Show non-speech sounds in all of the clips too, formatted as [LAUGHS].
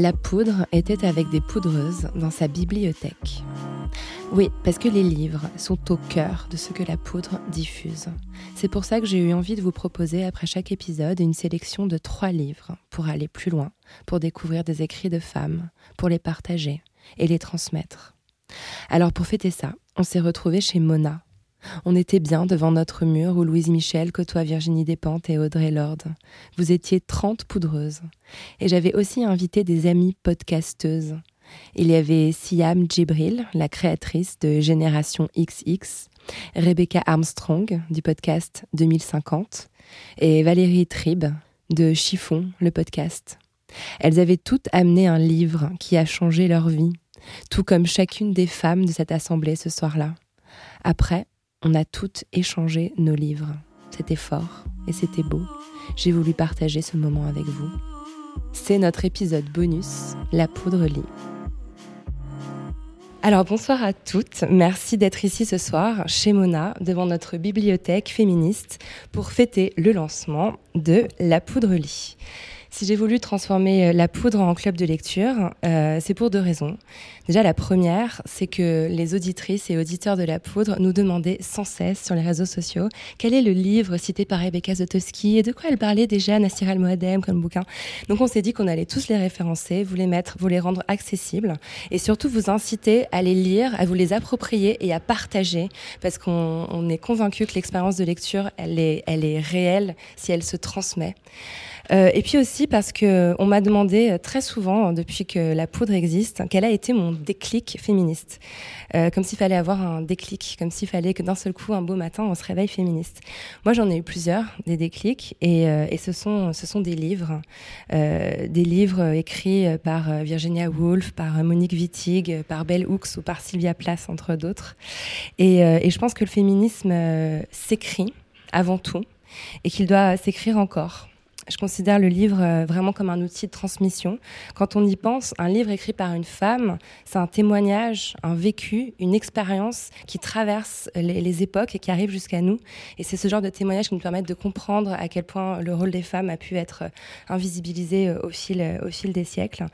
La Poudre était avec des poudreuses dans sa bibliothèque. Oui, parce que les livres sont au cœur de ce que la poudre diffuse. C'est pour ça que j'ai eu envie de vous proposer après chaque épisode une sélection de trois livres pour aller plus loin, pour découvrir des écrits de femmes, pour les partager et les transmettre. Alors pour fêter ça, on s'est retrouvés chez Mona. On était bien devant notre mur où Louise Michel côtoie Virginie Despentes et Audrey Lorde. Vous étiez 30 poudreuses. Et j'avais aussi invité des amies podcasteuses. Il y avait Siam Djibril, la créatrice de Génération XX, Rebecca Armstrong du podcast 2050 et Valérie Trib de Chiffon, le podcast. Elles avaient toutes amené un livre qui a changé leur vie, tout comme chacune des femmes de cette assemblée ce soir-là. Après, on a toutes échangé nos livres. C'était fort et c'était beau. J'ai voulu partager ce moment avec vous. C'est notre épisode bonus, La poudre lit. Alors bonsoir à toutes, merci d'être ici ce soir chez Mona devant notre bibliothèque féministe pour fêter le lancement de La Poudre Lit. Si j'ai voulu transformer euh, la poudre en club de lecture, euh, c'est pour deux raisons. Déjà, la première, c'est que les auditrices et auditeurs de la poudre nous demandaient sans cesse sur les réseaux sociaux quel est le livre cité par Rebecca Zotowski et de quoi elle parlait déjà Nassir Al-Moadem comme bouquin. Donc on s'est dit qu'on allait tous les référencer, vous les mettre, vous les rendre accessibles et surtout vous inciter à les lire, à vous les approprier et à partager parce qu'on on est convaincu que l'expérience de lecture, elle est, elle est réelle si elle se transmet. Euh, et puis aussi parce que on m'a demandé euh, très souvent depuis que la poudre existe quel a été mon déclic féministe. Euh, comme s'il fallait avoir un déclic, comme s'il fallait que d'un seul coup un beau matin on se réveille féministe. Moi j'en ai eu plusieurs des déclics et, euh, et ce sont ce sont des livres, euh, des livres écrits par euh, Virginia Woolf, par Monique Wittig, par Bell Hooks ou par Sylvia Plath entre d'autres. Et, euh, et je pense que le féminisme euh, s'écrit avant tout et qu'il doit s'écrire encore. Je considère le livre euh, vraiment comme un outil de transmission. Quand on y pense, un livre écrit par une femme, c'est un témoignage, un vécu, une expérience qui traverse les, époques et qui arrive jusqu'à nous. Et c'est ce genre de témoignage qui nous permettent de comprendre à quel point le rôle des femmes a pu être euh, invisibilisé euh, au fil, au fil des siècles.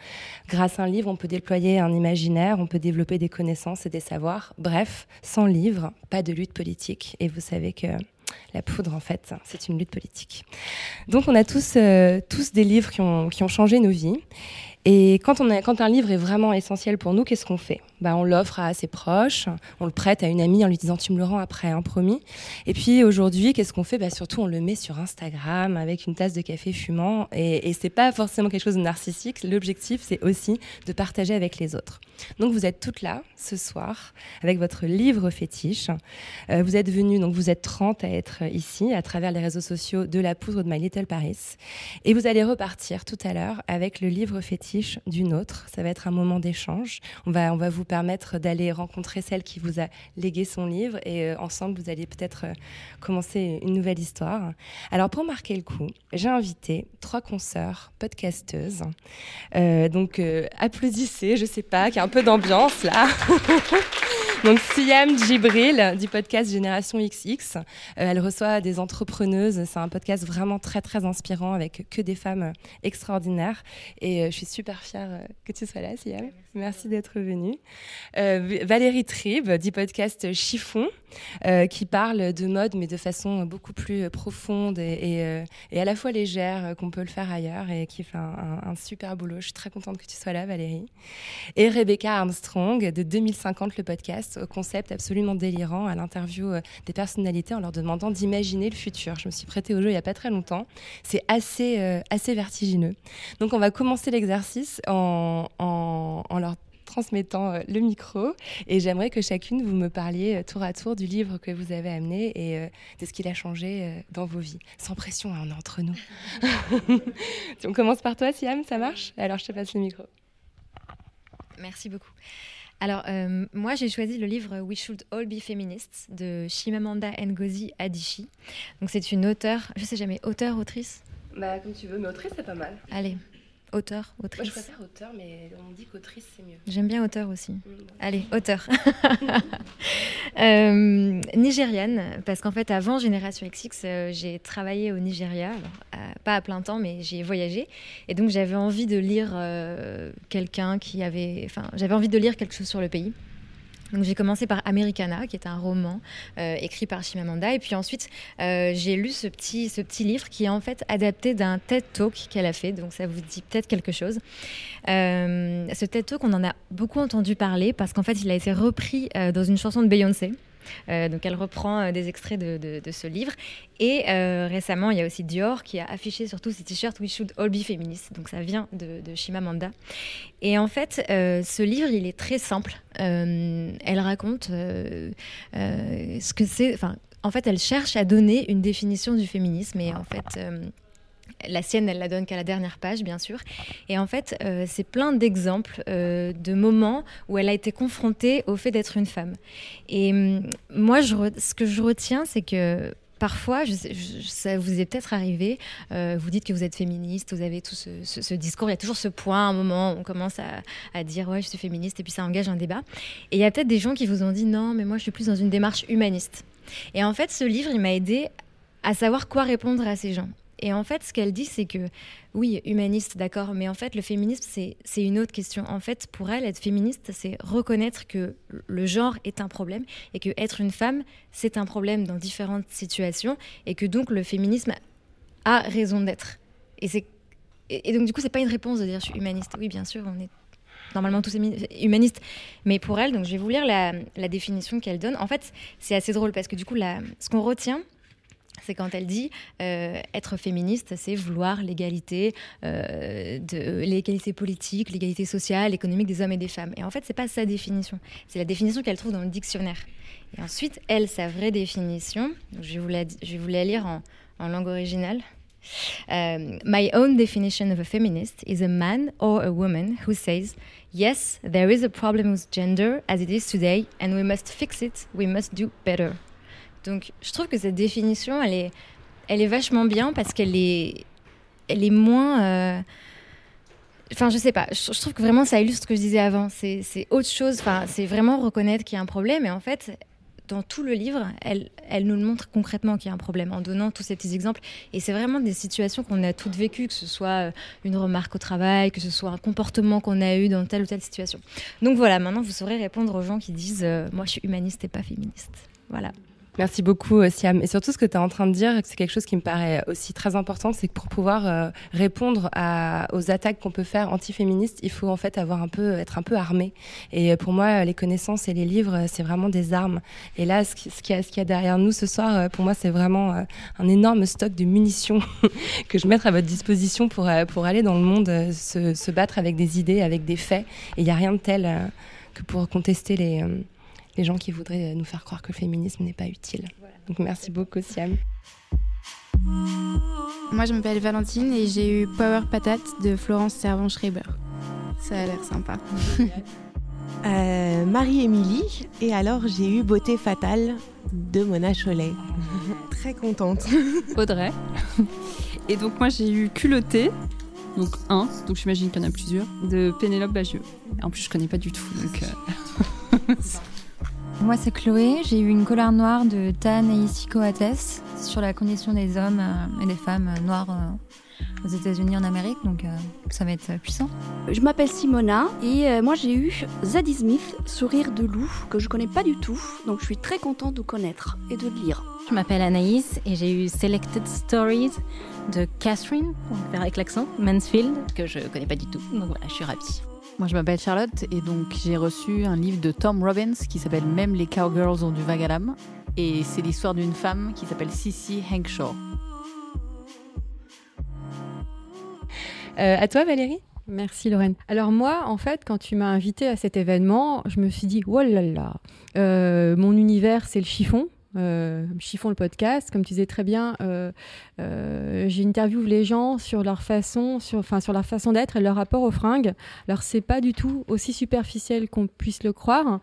Grâce à un livre, on peut déployer un imaginaire, on peut développer des connaissances et des savoirs. Bref, sans livre, pas de lutte politique. Et vous savez que la poudre, en fait, c'est une lutte politique. Donc, on a tous, euh, tous des livres qui ont, qui ont changé nos vies. Et quand, on quand un livre est vraiment essentiel pour nous, qu'est-ce qu'on fait? Bah, On l'offre à ses proches, on le prête à une amie en lui disant Tu me le rends après, hein, promis. Et puis aujourd'hui, qu'est-ce qu'on fait? Bah, Surtout, on le met sur Instagram avec une tasse de café fumant. Et, et c'est pas forcément quelque chose de narcissique. L'objectif, c'est aussi de partager avec les autres. Donc, vous êtes toutes là ce soir avec votre livre fétiche. Euh, vous êtes venus, donc vous êtes 30 à être ici à travers les réseaux sociaux de La Poudre de My Little Paris. Et vous allez repartir tout à l'heure avec le livre fétiche d'une autre. Ça va être un moment d'échange. On va, on va vous permettre d'aller rencontrer celle qui vous a légué son livre et euh, ensemble, vous allez peut-être euh, commencer une nouvelle histoire. Alors, pour marquer le coup, j'ai invité trois consoeurs podcasteuses. Euh, donc, applaudissez, je sais pas, qu'il y a un peu d'ambiance là. [LAUGHS] Donc Siam Djibril du podcast Génération XX, elle reçoit des entrepreneuses. C'est un podcast vraiment très très inspirant avec que des femmes extraordinaires. Et je suis super fière que tu sois là, Siam. Merci d'être venue. Euh, Valérie Tribe, du podcast Chiffon, euh, qui parle de mode, mais de façon beaucoup plus profonde et, et à la fois légère qu'on peut le faire ailleurs et qui fait un, super boulot. Je suis très contente que tu sois là, Valérie. Et Rebecca Armstrong, de 2050, le podcast, au concept absolument délirant, à l'interview des personnalités en leur demandant d'imaginer le futur. Je me suis prêtée au jeu il n'y a pas très longtemps. C'est assez, euh, assez vertigineux. Donc on va commencer l'exercice en leur transmettant euh, le micro et j'aimerais que chacune vous me parliez euh, tour à tour du livre que vous avez amené et euh, de ce qu'il a changé dans vos vies. Sans pression, hein, on est entre nous. [LAUGHS] on commence par toi, Siam, ça marche? Alors je te passe le micro. Merci beaucoup. Alors, euh, moi, j'ai choisi le livre We Should All Be Feminists de Chimamanda Ngozi Adichie. Donc, c'est une auteure, je sais jamais, auteur, autrice? Bah, comme tu veux, mais autrice, c'est pas mal. Allez, auteur, autrice. Moi, je préfère auteur, mais on dit qu'autrice, c'est mieux. J'aime bien auteur aussi. Mmh. Allez, auteur. [LAUGHS] euh, nigériane, parce qu'en fait, avant Génération XX, euh, j'ai travaillé au Nigeria, alors, euh, pas à plein temps, mais j'ai voyagé. Et donc, j'avais envie de lire euh, quelqu'un qui avait. Enfin, j'avais envie de lire quelque chose sur le pays. Donc j'ai commencé par Americana, qui est un roman euh, écrit par Chimamanda, et puis ensuite euh, j'ai lu ce petit, ce petit livre qui est en fait adapté d'un TED Talk qu'elle a fait, donc ça vous dit peut-être quelque chose. Euh, ce TED Talk, on en a beaucoup entendu parler parce qu'en fait il a été repris dans une chanson de Beyoncé. Euh, donc elle reprend euh, des extraits de, ce livre. Et euh, récemment, il y a aussi Dior qui a affiché sur tous ses t-shirts We Should All Be Feminists. Donc ça vient de, de Chimamanda. Et en fait, ce livre, il est très simple. Elle raconte ce que c'est. En fait, elle cherche à donner une définition du féminisme. Et en fait la sienne, elle la donne qu'à la dernière page, bien sûr. Et en fait, euh, c'est plein d'exemples euh, de moments où elle a été confrontée au fait d'être une femme. Et hum, moi, ce que je retiens, c'est que Parfois, ça vous est peut-être arrivé, euh, vous dites que vous êtes féministe, vous avez tout ce, discours, il y a toujours ce point, un moment où on commence à, à, dire ouais, je suis féministe, et puis ça engage un débat. Et il y a peut-être des gens qui vous ont dit non, mais moi je suis plus dans une démarche humaniste. Et en fait, ce livre, il m'a aidé à savoir quoi répondre à ces gens. Et en fait, ce qu'elle dit, c'est que oui, humaniste, d'accord, mais en fait, le féminisme, c'est une autre question. En fait, pour elle, être féministe, c'est reconnaître que le genre est un problème et que être une femme, c'est un problème dans différentes situations et que donc le féminisme a raison d'être. Et, donc, du coup, c'est pas une réponse de dire je suis humaniste. Oui, bien sûr, on est normalement tous humanistes. Mais pour elle, donc je vais vous lire la, définition qu'elle donne. En fait, c'est assez drôle parce que du coup, ce qu'on retient, c'est quand elle dit euh, être féministe, c'est vouloir l'égalité, euh, de l'égalité politique, l'égalité sociale, économique des hommes et des femmes. Et en fait, c'est pas sa définition. C'est la définition qu'elle trouve dans le dictionnaire. Et ensuite, elle, sa vraie définition, je vais vous la, je vais vous la lire en, langue originale. My own definition of a feminist is a man or a woman who says, Yes, there is a problem with gender as it is today, and we must fix it, we must do better. Donc, je trouve que cette définition, elle est, elle est vachement bien parce qu'elle est, elle est moins. Euh... Enfin, je sais pas. Je, trouve que vraiment ça illustre ce que je disais avant. C'est autre chose. Enfin, c'est vraiment reconnaître qu'il y a un problème. Et en fait, dans tout le livre, elle, elle nous le montre concrètement qu'il y a un problème en donnant tous ces petits exemples. Et c'est vraiment des situations qu'on a toutes vécues, que ce soit une remarque au travail, que ce soit un comportement qu'on a eu dans telle ou telle situation. Donc voilà, maintenant vous saurez répondre aux gens qui disent euh, Moi je suis humaniste et pas féministe. Voilà. Merci beaucoup, Siam. Et surtout, ce que tu es en train de dire, c'est quelque chose qui me paraît aussi très important, c'est que pour pouvoir euh, répondre aux attaques qu'on peut faire antiféministes, il faut en fait avoir un peu, être un peu armé. Et pour moi, les connaissances et les livres, c'est vraiment des armes. Et là, ce qu'il qu y, a derrière nous ce soir, pour moi, c'est vraiment euh, un énorme stock de munitions [LAUGHS] que je mets à votre disposition pour, euh, pour aller dans le monde se, se battre avec des idées, avec des faits. Et il n'y a rien de tel que pour contester les les gens qui voudraient nous faire croire que le féminisme n'est pas utile. Voilà. Donc merci beaucoup Siam. Moi je m'appelle Valentine et j'ai eu Power Patate de Florence Servan-Schreiber. Ça a l'air sympa. [LAUGHS] euh, Marie-Émilie et alors j'ai eu Beauté Fatale de Mona Cholet. [LAUGHS] Très contente. [LAUGHS] Audrey. Et donc moi j'ai eu Culotté donc un, donc j'imagine qu'il y en a plusieurs, de Pénélope Bagieux. En plus je connais pas du tout, donc... Euh... Moi, c'est Chloé. J'ai eu une colère noire de Tan et Isiko Ates sur la condition des hommes et des femmes noires aux États-Unis, en Amérique, donc euh, ça va être puissant. Je m'appelle Simona et euh, moi j'ai eu Zadie Smith, Sourire de loup, que je connais pas du tout, donc je suis très contente de connaître et de lire. Je m'appelle Anaïs et j'ai eu Selected Stories de Catherine, on va faire avec l'accent, Mansfield, que je connais pas du tout, donc voilà, je suis ravie. Moi, je m'appelle Charlotte et donc j'ai reçu un livre de Tom Robbins qui s'appelle Même les cowgirls ont du vague à l'âme. Et c'est l'histoire d'une femme qui s'appelle Sissy Hankshaw. Euh, à toi, Valérie Merci Lorraine. Alors moi, en fait, quand tu m'as invité à cet événement, je me suis dit, oh là là, euh, mon univers, c'est le chiffon. Euh, chiffon le podcast, comme tu disais très bien, euh, euh, j'interviewe les gens sur leur façon, sur, enfin sur leur façon d'être et leur rapport aux fringues. Alors c'est pas du tout aussi superficiel qu'on puisse le croire.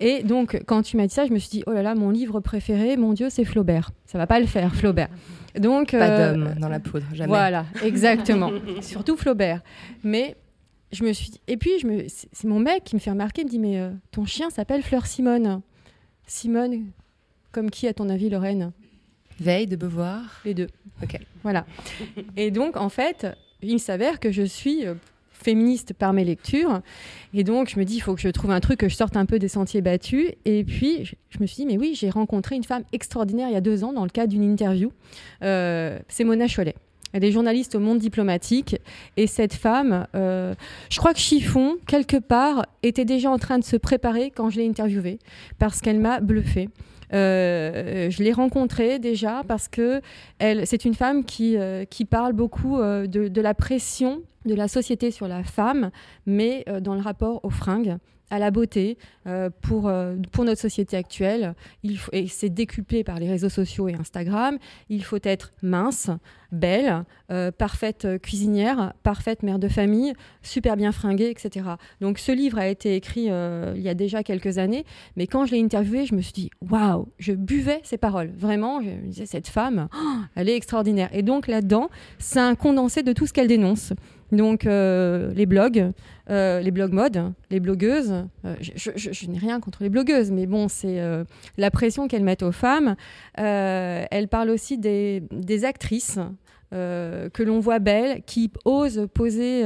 Et donc quand tu m'as dit ça, je me suis dit oh là là, mon livre préféré, mon Dieu, c'est Flaubert. Ça va pas le faire, Flaubert. Donc pas d'homme dans la poudre, jamais. Voilà, [LAUGHS] exactement. Surtout Flaubert. Mais je me suis dit, et puis je me, c'est mon mec qui me fait remarquer, il me dit mais ton chien s'appelle Fleur Simone. Simone, comme qui, à ton avis, Lorraine Veille de Beauvoir Les deux. Ok. Voilà. Et donc, en fait, il s'avère que je suis euh, féministe par mes lectures. Et donc, je me dis, il faut que je trouve un truc, que je sorte un peu des sentiers battus. Et puis, je, me suis dit, mais oui, j'ai rencontré une femme extraordinaire il y a deux ans dans le cadre d'une interview. Euh, c'est Mona Cholet. Elle est journaliste au monde diplomatique. Et cette femme, euh, je crois que Chiffon, quelque part, était déjà en train de se préparer quand je l'ai interviewée, parce qu'elle m'a bluffée. Euh, je l'ai rencontrée déjà parce que elle, c'est une femme qui, euh, qui parle beaucoup euh, de, de, la pression de la société sur la femme, mais dans le rapport aux fringues à la beauté euh, pour, euh, pour notre société actuelle. Et c'est décuplé par les réseaux sociaux et Instagram. Il faut être mince, belle, euh, parfaite cuisinière, parfaite mère de famille, super bien fringuée, etc. Donc ce livre a été écrit il y a déjà quelques années, mais quand je l'ai interviewé, je me suis dit waouh, je buvais ses paroles. Vraiment, je me disais cette femme, oh, elle est extraordinaire. Et donc là-dedans, c'est un condensé de tout ce qu'elle dénonce. Donc euh, les blogs, euh, les blogs mode, les blogueuses. Euh, je, n'ai rien contre les blogueuses, mais bon, c'est la pression qu'elles mettent aux femmes. elle parle aussi des, des actrices que l'on voit belles, qui osent poser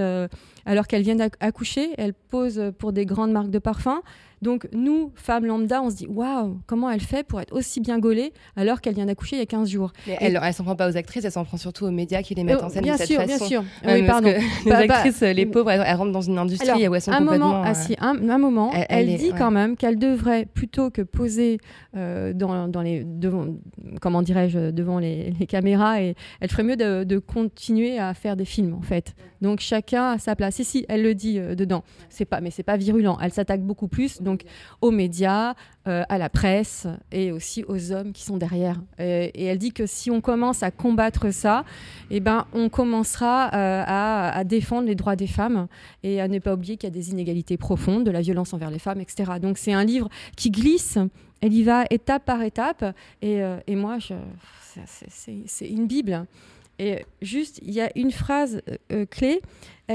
alors qu'elles viennent d'accoucher. Elles posent pour des grandes marques de parfums. Donc nous, femmes lambda, on se dit waouh, comment elle fait pour être aussi bien gaulée alors qu'elle vient d'accoucher il y a 15 jours Mais Elle, elle s'en prend pas aux actrices, elle s'en prend surtout aux médias qui les mettent Oh, en scène bien de cette sûr, façon. bien sûr. Ouais, Oui, pardon. que [LAUGHS] les pas- actrices, les pauvres, elles, elles rentrent dans une industrie Alors, où elles sont un complètement. moment, ah, euh, si, un, un moment, Elle- elle, elle est- dit ouais. quand même qu'elle devrait plutôt que poser euh, dans, dans les devant, comment dirais-je, devant les, les caméras, et elle ferait mieux de, de continuer à faire des films en fait. Donc chacun a sa place. Et si, elle le dit euh, dedans, c'est pas, mais c'est pas virulent. Elle s'attaque beaucoup plus donc aux médias, euh, à la presse et aussi aux hommes qui sont derrière. Et, elle dit que si on commence à combattre ça, eh ben on commencera euh, à, défendre les droits des femmes et à ne pas oublier qu'il y a des inégalités profondes, de la violence envers les femmes, etc. Donc c'est un livre qui glisse, elle y va étape par étape, et, euh, moi, c'est- une Bible. Et juste, il y a une phrase clé,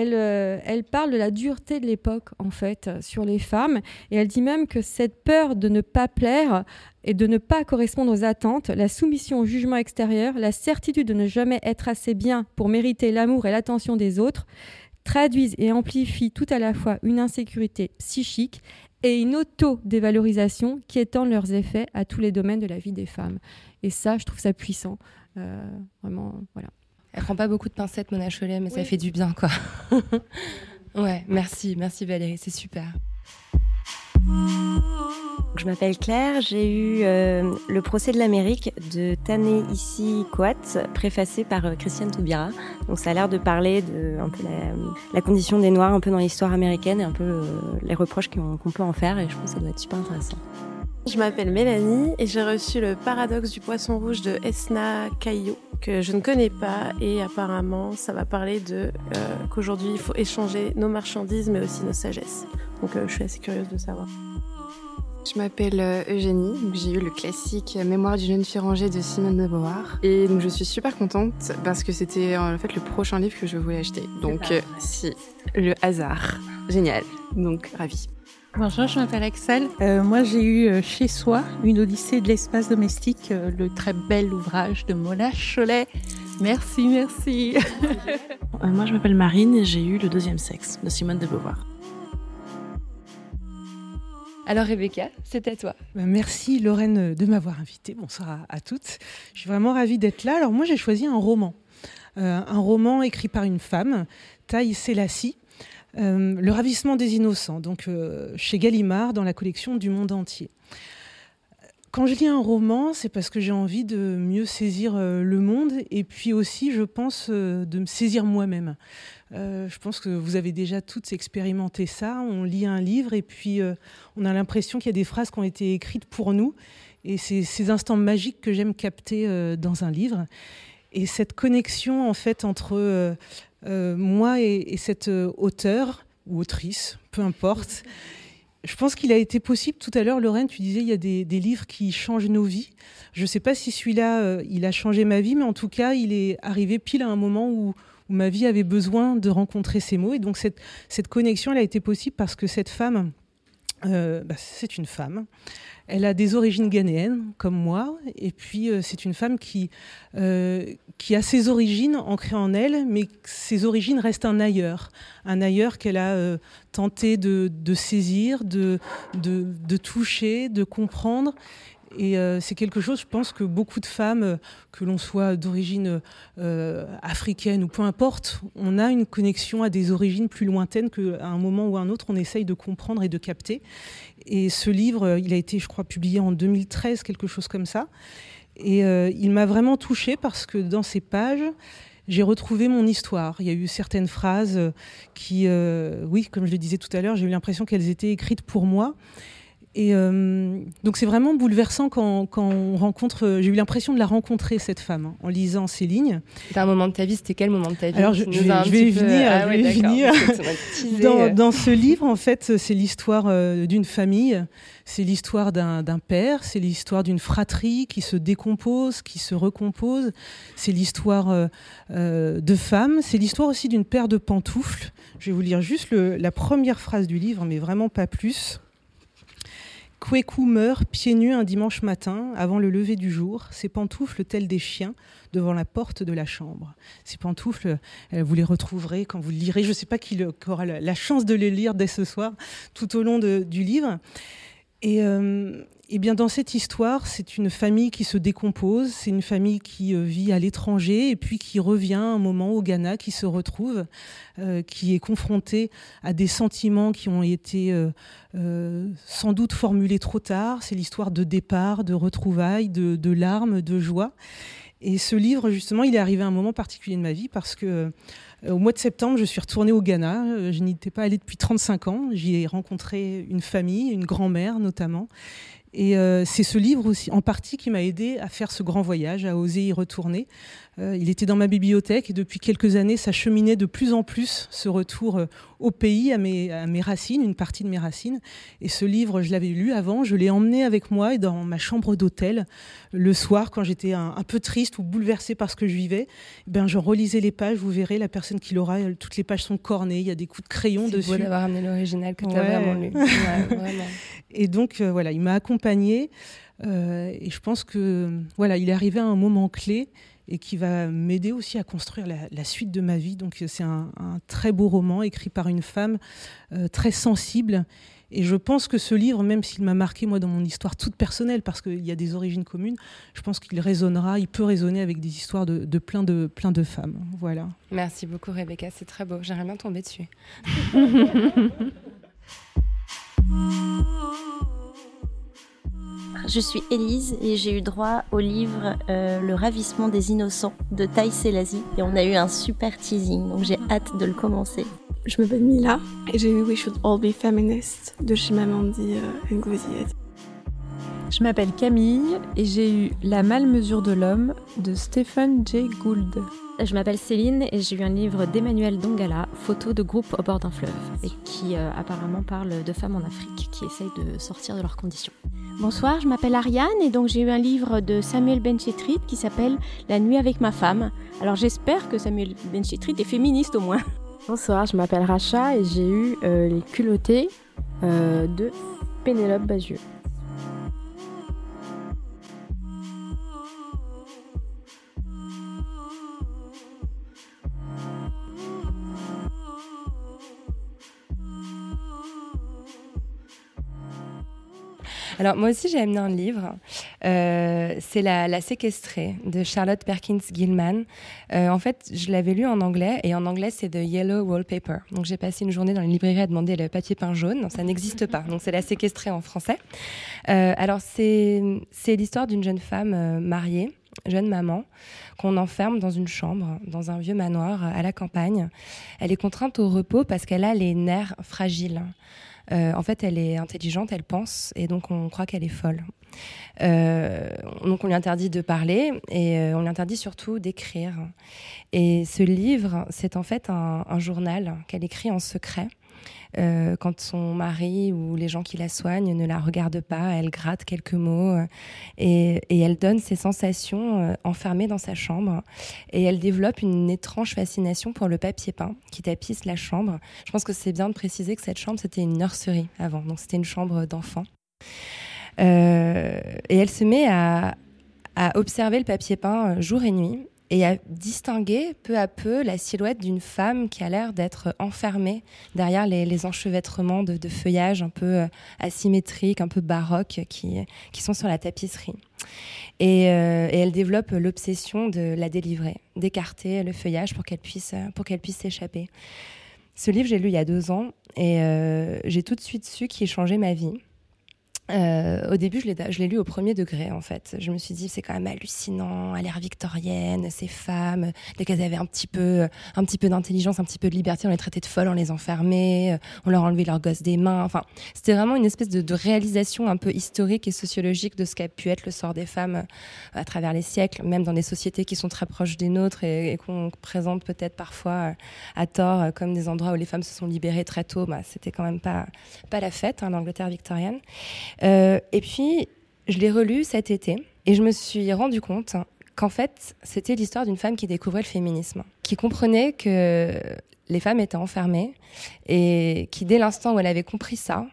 elle, euh, elle parle de la dureté de l'époque, en fait, euh, sur les femmes, et elle dit même que cette peur de ne pas plaire et de ne pas correspondre aux attentes, la soumission au jugement extérieur, la certitude de ne jamais être assez bien pour mériter l'amour et l'attention des autres, traduisent et amplifient tout à la fois une insécurité psychique et une auto-dévalorisation qui étendent leurs effets à tous les domaines de la vie des femmes. Et ça, je trouve ça puissant. Euh, vraiment, voilà. Elle prend pas beaucoup de pincettes, Mona Cholet, mais ça fait du bien, quoi. [LAUGHS] ouais, merci, merci Valérie, c'est super. Je m'appelle Claire, j'ai eu euh, le procès de l'Amérique de Tané ici Coat, préfacé par euh, Christiane Taubira. Donc ça a l'air de parler de un peu la, la condition des Noirs un peu dans l'histoire américaine et un peu euh, les reproches qu'on peut en faire et je trouve que ça doit être super intéressant. Je m'appelle Mélanie et j'ai reçu le paradoxe du poisson rouge de Esna Caillot que je ne connais pas et apparemment ça va parler de euh, qu'aujourd'hui il faut échanger nos marchandises mais aussi nos sagesses. Donc euh, je suis assez curieuse de savoir. Je m'appelle euh, Eugénie, donc j'ai eu le classique Mémoire d'une jeune fille rangée de Simone de Beauvoir. Et donc je suis super contente parce que c'était en fait le prochain livre que je voulais acheter. Donc si, le hasard. Génial. Donc ravie. Bonjour, je m'appelle Axel. Euh, moi, j'ai eu euh, chez soi une Odyssée de l'espace domestique, euh, le très bel ouvrage de Mona Cholet, Merci, merci. [LAUGHS] Euh, moi, je m'appelle Marine et j'ai eu Le deuxième sexe de Simone de Beauvoir. Alors Rebecca, c'est à toi. Bah, merci Lorraine de m'avoir invitée. Bonsoir à, toutes. Je suis vraiment ravie d'être là. Alors moi j'ai choisi un roman. Euh, un roman écrit par une femme, Taï Selassie. Euh, le ravissement des innocents, donc chez Gallimard dans la collection du monde entier. Quand je lis un roman, c'est parce que j'ai envie de mieux saisir euh, le monde et puis aussi, je pense, euh, de me saisir moi-même. Euh, je pense que vous avez déjà toutes expérimenté ça. On lit un livre et puis on a l'impression qu'il y a des phrases qui ont été écrites pour nous. Et c'est ces instants magiques que j'aime capter dans un livre. Et cette connexion, en fait, entre moi et, et cet auteur ou autrice, peu importe, je pense qu'il a été possible tout à l'heure, Lorraine, tu disais il y a des, livres qui changent nos vies. Je ne sais pas si celui-là, euh, il a changé ma vie, mais en tout cas, il est arrivé pile à un moment où, ma vie avait besoin de rencontrer ces mots. Et donc cette, cette connexion, elle a été possible parce que cette femme, euh, bah, c'est une femme. Elle a des origines ghanéennes, comme moi, et puis euh, c'est une femme qui, euh, qui a ses origines ancrées en elle, mais ses origines restent un ailleurs, un ailleurs qu'elle a tenté de, saisir, de, de, toucher, de comprendre, et euh, c'est quelque chose, je pense, que beaucoup de femmes, euh, que l'on soit d'origine euh, africaine ou peu importe, on a une connexion à des origines plus lointaines qu'à un moment ou à un autre, on essaye de comprendre et de capter. Et ce livre, il a été, je crois, publié en 2013, quelque chose comme ça. Et il m'a vraiment touchée parce que dans ces pages, j'ai retrouvé mon histoire. Il y a eu certaines phrases qui, oui, comme je le disais tout à l'heure, j'ai eu l'impression qu'elles étaient écrites pour moi. Et euh, donc c'est vraiment bouleversant quand, quand on rencontre. J'ai eu l'impression de la rencontrer cette femme hein, en lisant ces lignes. C'était un moment de ta vie. C'était quel moment de ta vie Alors je, je, vais, venir. Ah venir. dans, dans, ce livre, en fait, c'est l'histoire euh, d'une famille. C'est l'histoire d'un père. C'est l'histoire d'une fratrie qui se décompose, qui se recompose. C'est l'histoire euh, de femmes. C'est l'histoire aussi d'une paire de pantoufles. Je vais vous lire juste le, la première phrase du livre, mais vraiment pas plus. Kweku meurt pieds nus un dimanche matin, avant le lever du jour, ses pantoufles telles des chiens devant la porte de la chambre. Ces pantoufles, euh, vous les retrouverez quand vous lirez. Je ne sais pas qui aura la chance de les lire dès ce soir, tout au long du livre. Et, euh, eh bien, dans cette histoire, c'est une famille qui se décompose, c'est une famille qui euh, vit à l'étranger et puis qui revient un moment au Ghana, qui se retrouve, euh, qui est confrontée à des sentiments qui ont été euh, sans doute formulés trop tard. C'est l'histoire de départ, de retrouvailles, de, de, larmes, de joie. Et ce livre, justement, il est arrivé à un moment particulier de ma vie parce que au mois de septembre, je suis retournée au Ghana. Je n'y étais pas allée depuis 35 ans. J'y ai rencontré une famille, une grand-mère notamment. Et euh, c'est ce livre aussi, en partie, qui m'a aidé à faire ce grand voyage, à oser y retourner. Euh, il était dans ma bibliothèque et depuis quelques années, ça cheminait de plus en plus ce retour euh, au pays, à mes, à mes, racines, une partie de mes racines. Et ce livre, je l'avais lu avant, je l'ai emmené avec moi et dans ma chambre d'hôtel le soir quand j'étais un, peu triste ou bouleversée par ce que je vivais. Eh ben, je relisais les pages, vous verrez, la personne qui l'aura, toutes les pages sont cornées, il y a des coups de crayon dessus. C'est beau d'avoir amené l'original que tu as vraiment lu. [LAUGHS] Ouais, et donc, euh, voilà, il m'a accompagnée. Euh, et je pense que voilà, il est arrivé à un moment clé et qui va m'aider aussi à construire la, suite de ma vie. Donc c'est un, très beau roman écrit par une femme euh, très sensible. Et je pense que ce livre, même s'il m'a marqué moi dans mon histoire toute personnelle, parce qu'il y a des origines communes, je pense qu'il résonnera, il peut résonner avec des histoires de, de, plein, de plein de femmes. Voilà. Merci beaucoup Rebecca, c'est très beau. J'aimerais bien tomber dessus. [LAUGHS] Je suis Élise et j'ai eu droit au livre euh, Le ravissement des innocents de Thaï Selassie et on a eu un super teasing donc j'ai hâte de le commencer. Je m'appelle Mila et j'ai eu We Should All Be Feminists de Chimamandi euh, Ngozi Je m'appelle Camille et j'ai eu La malmesure de l'homme de Stephen Jay Gould. Je m'appelle Céline et j'ai eu un livre d'Emmanuel Dongala, Photos de groupe au bord d'un fleuve, et qui euh, apparemment parle de femmes en Afrique qui essayent de sortir de leurs conditions. Bonsoir, je m'appelle Ariane et donc j'ai eu un livre de Samuel Benchetrit qui s'appelle La nuit avec ma femme. Alors j'espère que Samuel Benchetrit est féministe au moins. Bonsoir, je m'appelle Racha et j'ai eu euh, Les culottés euh, de Pénélope Bagieux. Alors moi aussi j'ai amené un livre. Euh, c'est la, la, séquestrée de Charlotte Perkins Gilman. Euh, en fait, je l'avais lu en anglais et en anglais c'est The Yellow Wallpaper. Donc j'ai passé une journée dans les librairies à demander le papier peint jaune. Ça n'existe pas. Donc c'est la séquestrée en français. Euh, alors c'est c'est l'histoire d'une jeune femme euh, mariée jeune maman, qu'on enferme dans une chambre, dans un vieux manoir à la campagne. Elle est contrainte au repos parce qu'elle a les nerfs fragiles. Euh, en fait, elle est intelligente, elle pense, et donc on croit qu'elle est folle. Euh, donc on lui interdit de parler et euh, on lui interdit surtout d'écrire. Et ce livre, c'est en fait un, un journal qu'elle écrit en secret. Euh, quand son mari ou les gens qui la soignent ne la regardent pas, elle gratte quelques mots euh, et, elle donne ses sensations euh, enfermées dans sa chambre. Et elle développe une étrange fascination pour le papier peint qui tapisse la chambre. Je pense que c'est bien de préciser que cette chambre, c'était une nurserie avant, donc c'était une chambre d'enfant. Et elle se met à observer le papier peint jour et nuit et à distinguer peu à peu la silhouette d'une femme qui a l'air d'être enfermée derrière les, enchevêtrements de, de, feuillage un peu asymétriques, un peu baroques qui, sont sur la tapisserie. Et, euh, et elle développe l'obsession de la délivrer, d'écarter le feuillage pour qu'elle puisse, pour qu'elle puisse s'échapper. Ce livre, j'ai lu il y a deux ans et euh, j'ai tout de suite su qu'il changeait ma vie. Euh, au début, je l'ai lu au premier degré, en fait. Je me suis dit, c'est quand même hallucinant, à l'ère victorienne, ces femmes, dès qu'elles avaient un petit peu, un petit peu d'intelligence, un petit peu de liberté, on les traitait de folles, on les enfermait, on leur enlevait leurs gosses des mains. Enfin, c'était vraiment une espèce de, réalisation un peu historique et sociologique de ce qu'a pu être le sort des femmes à travers les siècles, même dans des sociétés qui sont très proches des nôtres et, et qu'on présente peut-être parfois à tort comme des endroits où les femmes se sont libérées très tôt. Bah, c'était quand même pas, pas la fête, hein, l'Angleterre victorienne. Euh, et puis, je l'ai relu cet été et je me suis rendu compte qu'en fait, c'était l'histoire d'une femme qui découvrait le féminisme, qui comprenait que les femmes étaient enfermées et qui, dès l'instant où elle avait compris ça,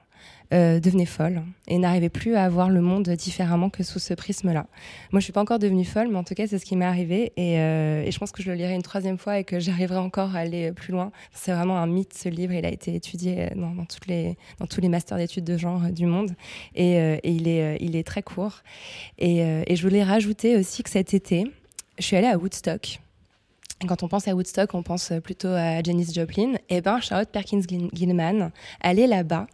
euh, devenait folle et n'arrivait plus à voir le monde différemment que sous ce prisme-là. Moi, je suis pas encore devenue folle, mais en tout cas, c'est ce qui m'est arrivé et, euh, je pense que je le lirai une troisième fois et que j'arriverai encore à aller plus loin. C'est vraiment un mythe, ce livre. Il a été étudié dans, les, dans tous les masters d'études de genre du monde et, euh, et il, est, il est très court. Et, et je voulais rajouter aussi que cet été, je suis allée à Woodstock quand on pense à Woodstock, on pense plutôt à Janis Joplin. Et ben, Charlotte Perkins Gilman, elle est là-bas,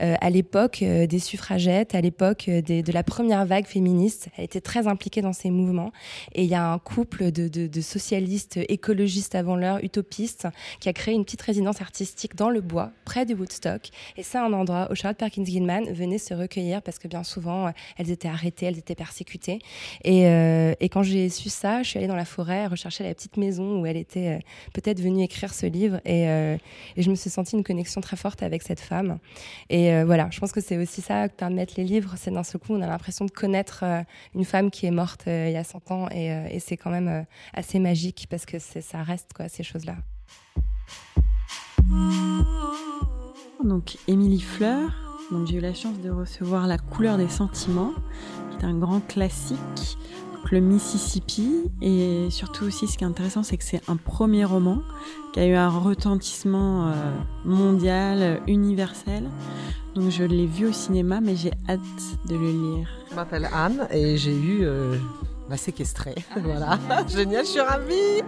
euh, à l'époque euh, des suffragettes, à l'époque euh, de la première vague féministe. Elle était très impliquée dans ces mouvements. Et il y a un couple de, socialistes, écologistes avant l'heure, utopistes, qui a créé une petite résidence artistique dans le bois, près de Woodstock. Et c'est un endroit où Charlotte Perkins Gilman venait se recueillir parce que bien souvent, elles étaient arrêtées, elles étaient persécutées. Et, euh, et quand j'ai su ça, je suis allée dans la forêt rechercher la petite maison où elle était euh, peut-être venue écrire ce livre et, euh, et, je me suis sentie une connexion très forte avec cette femme. Et euh, voilà, je pense que c'est aussi ça que permettent les livres, c'est d'un seul coup on a l'impression de connaître une femme qui est morte il y a 100 ans et, c'est quand même assez magique parce que ça reste ces choses-là. Donc Émilie Fleur, j'ai eu la chance de recevoir La couleur des sentiments, qui est un grand classique le Mississippi et surtout aussi ce qui est intéressant c'est que c'est un premier roman qui a eu un retentissement euh, mondial, universel. Donc je l'ai vu au cinéma mais j'ai hâte de le lire. Je m'appelle Anne et j'ai eu euh, la séquestrée. Ah, voilà, [LAUGHS] génial, je suis ravie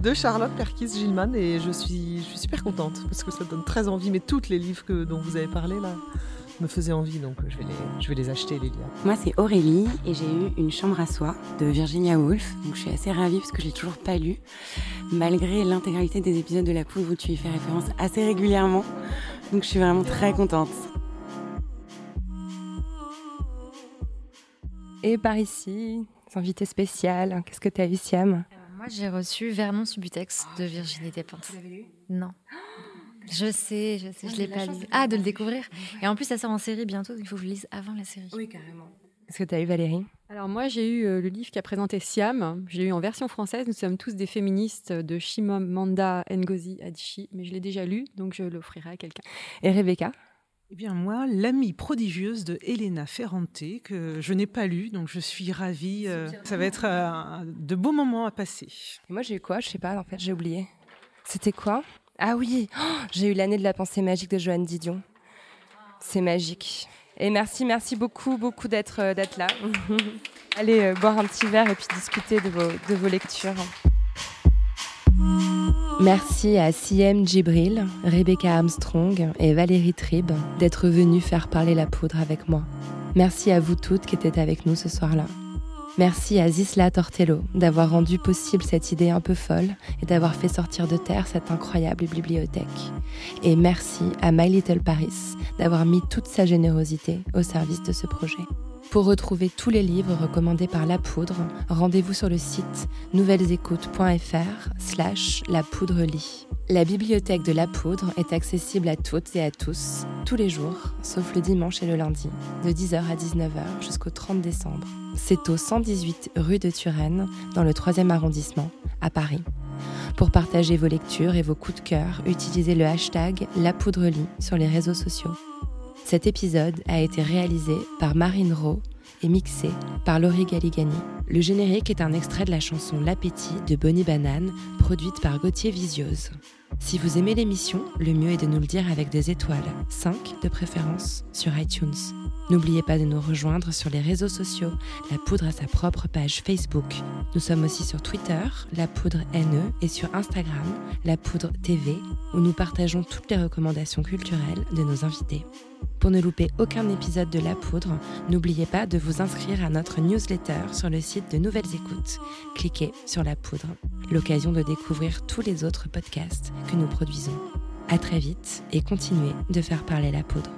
de Charlotte Perkins Gilman et je suis, je suis super contente parce que ça donne très envie. Mais toutes les livres que, dont vous avez parlé là, me faisait envie, donc je vais les, je vais les acheter, les lire. Moi, c'est Aurélie et j'ai eu Une chambre à soi de Virginia Woolf. Donc je suis assez ravie parce que je l'ai toujours pas lu, malgré l'intégralité des épisodes de La Poudre où tu y fais référence assez régulièrement. Donc je suis vraiment très contente. Et par ici, invité spécial, qu'est-ce que tu as eu, Siam? Moi, j'ai reçu Vernon Subutex de Virginie Despentes. Tu l'avais lu? Non. Je sais, je sais, je l'ai pas lu. Ah, de le découvrir. Et en plus, ça sort en série bientôt, il faut que je lise avant la série. Oui, carrément. Est-ce que tu as eu Valérie? Alors moi, j'ai eu euh, le livre qui a présenté Siam. Je l'ai eu en version française. Nous sommes tous des féministes de Chimamanda Ngozi Adichie, mais je l'ai déjà lu, donc je l'offrirai à quelqu'un. Et Rebecca? Eh bien moi, l'amie prodigieuse de Elena Ferrante, que je n'ai pas lu, donc je suis ravie. Euh, ça va être euh, de beaux moments à passer. Et moi j'ai eu quoi? Je sais pas, en fait j'ai oublié. C'était quoi? Ah oui, oh, j'ai eu l'année de la pensée magique de Joanne Didion. C'est magique. Et merci, merci beaucoup, beaucoup d'être euh, là. [LAUGHS] Allez euh, boire un petit verre et puis discuter de vos, lectures. Merci à Siem Djibril, Rebecca Armstrong et Valérie Tribe d'être venues faire parler la poudre avec moi. Merci à vous toutes qui étiez avec nous ce soir-là. Merci à Zisla Tortello d'avoir rendu possible cette idée un peu folle et d'avoir fait sortir de terre cette incroyable bibliothèque. Et merci à My Little Paris d'avoir mis toute sa générosité au service de ce projet. Pour retrouver tous les livres recommandés par La Poudre, rendez-vous sur le site nouvellesécoutes.fr slash la poudre lit. La bibliothèque de La Poudre est accessible à toutes et à tous, tous les jours, sauf le dimanche et le lundi, de 10h à 19h jusqu'au 30 décembre. C'est au 118 rue de Turenne, dans le 3e arrondissement, à Paris. Pour partager vos lectures et vos coups de cœur, utilisez le hashtag La Poudre Lit sur les réseaux sociaux. Cet épisode a été réalisé par Marine Rowe et mixé par Laurie Galigani. Le générique est un extrait de la chanson L'appétit de Bonnie Banane, produite par Gauthier Visiose. Si vous aimez l'émission, le mieux est de nous le dire avec des étoiles, 5 de préférence, sur iTunes. N'oubliez pas de nous rejoindre sur les réseaux sociaux. La Poudre a sa propre page Facebook. Nous sommes aussi sur Twitter, La Poudre NE, et sur Instagram, La Poudre TV, où nous partageons toutes les recommandations culturelles de nos invités. Pour ne louper aucun épisode de La Poudre, n'oubliez pas de vous inscrire à notre newsletter sur le site de Nouvelles Écoutes. Cliquez sur La Poudre, l'occasion de découvrir tous les autres podcasts que nous produisons. À très vite et continuez de faire parler la poudre.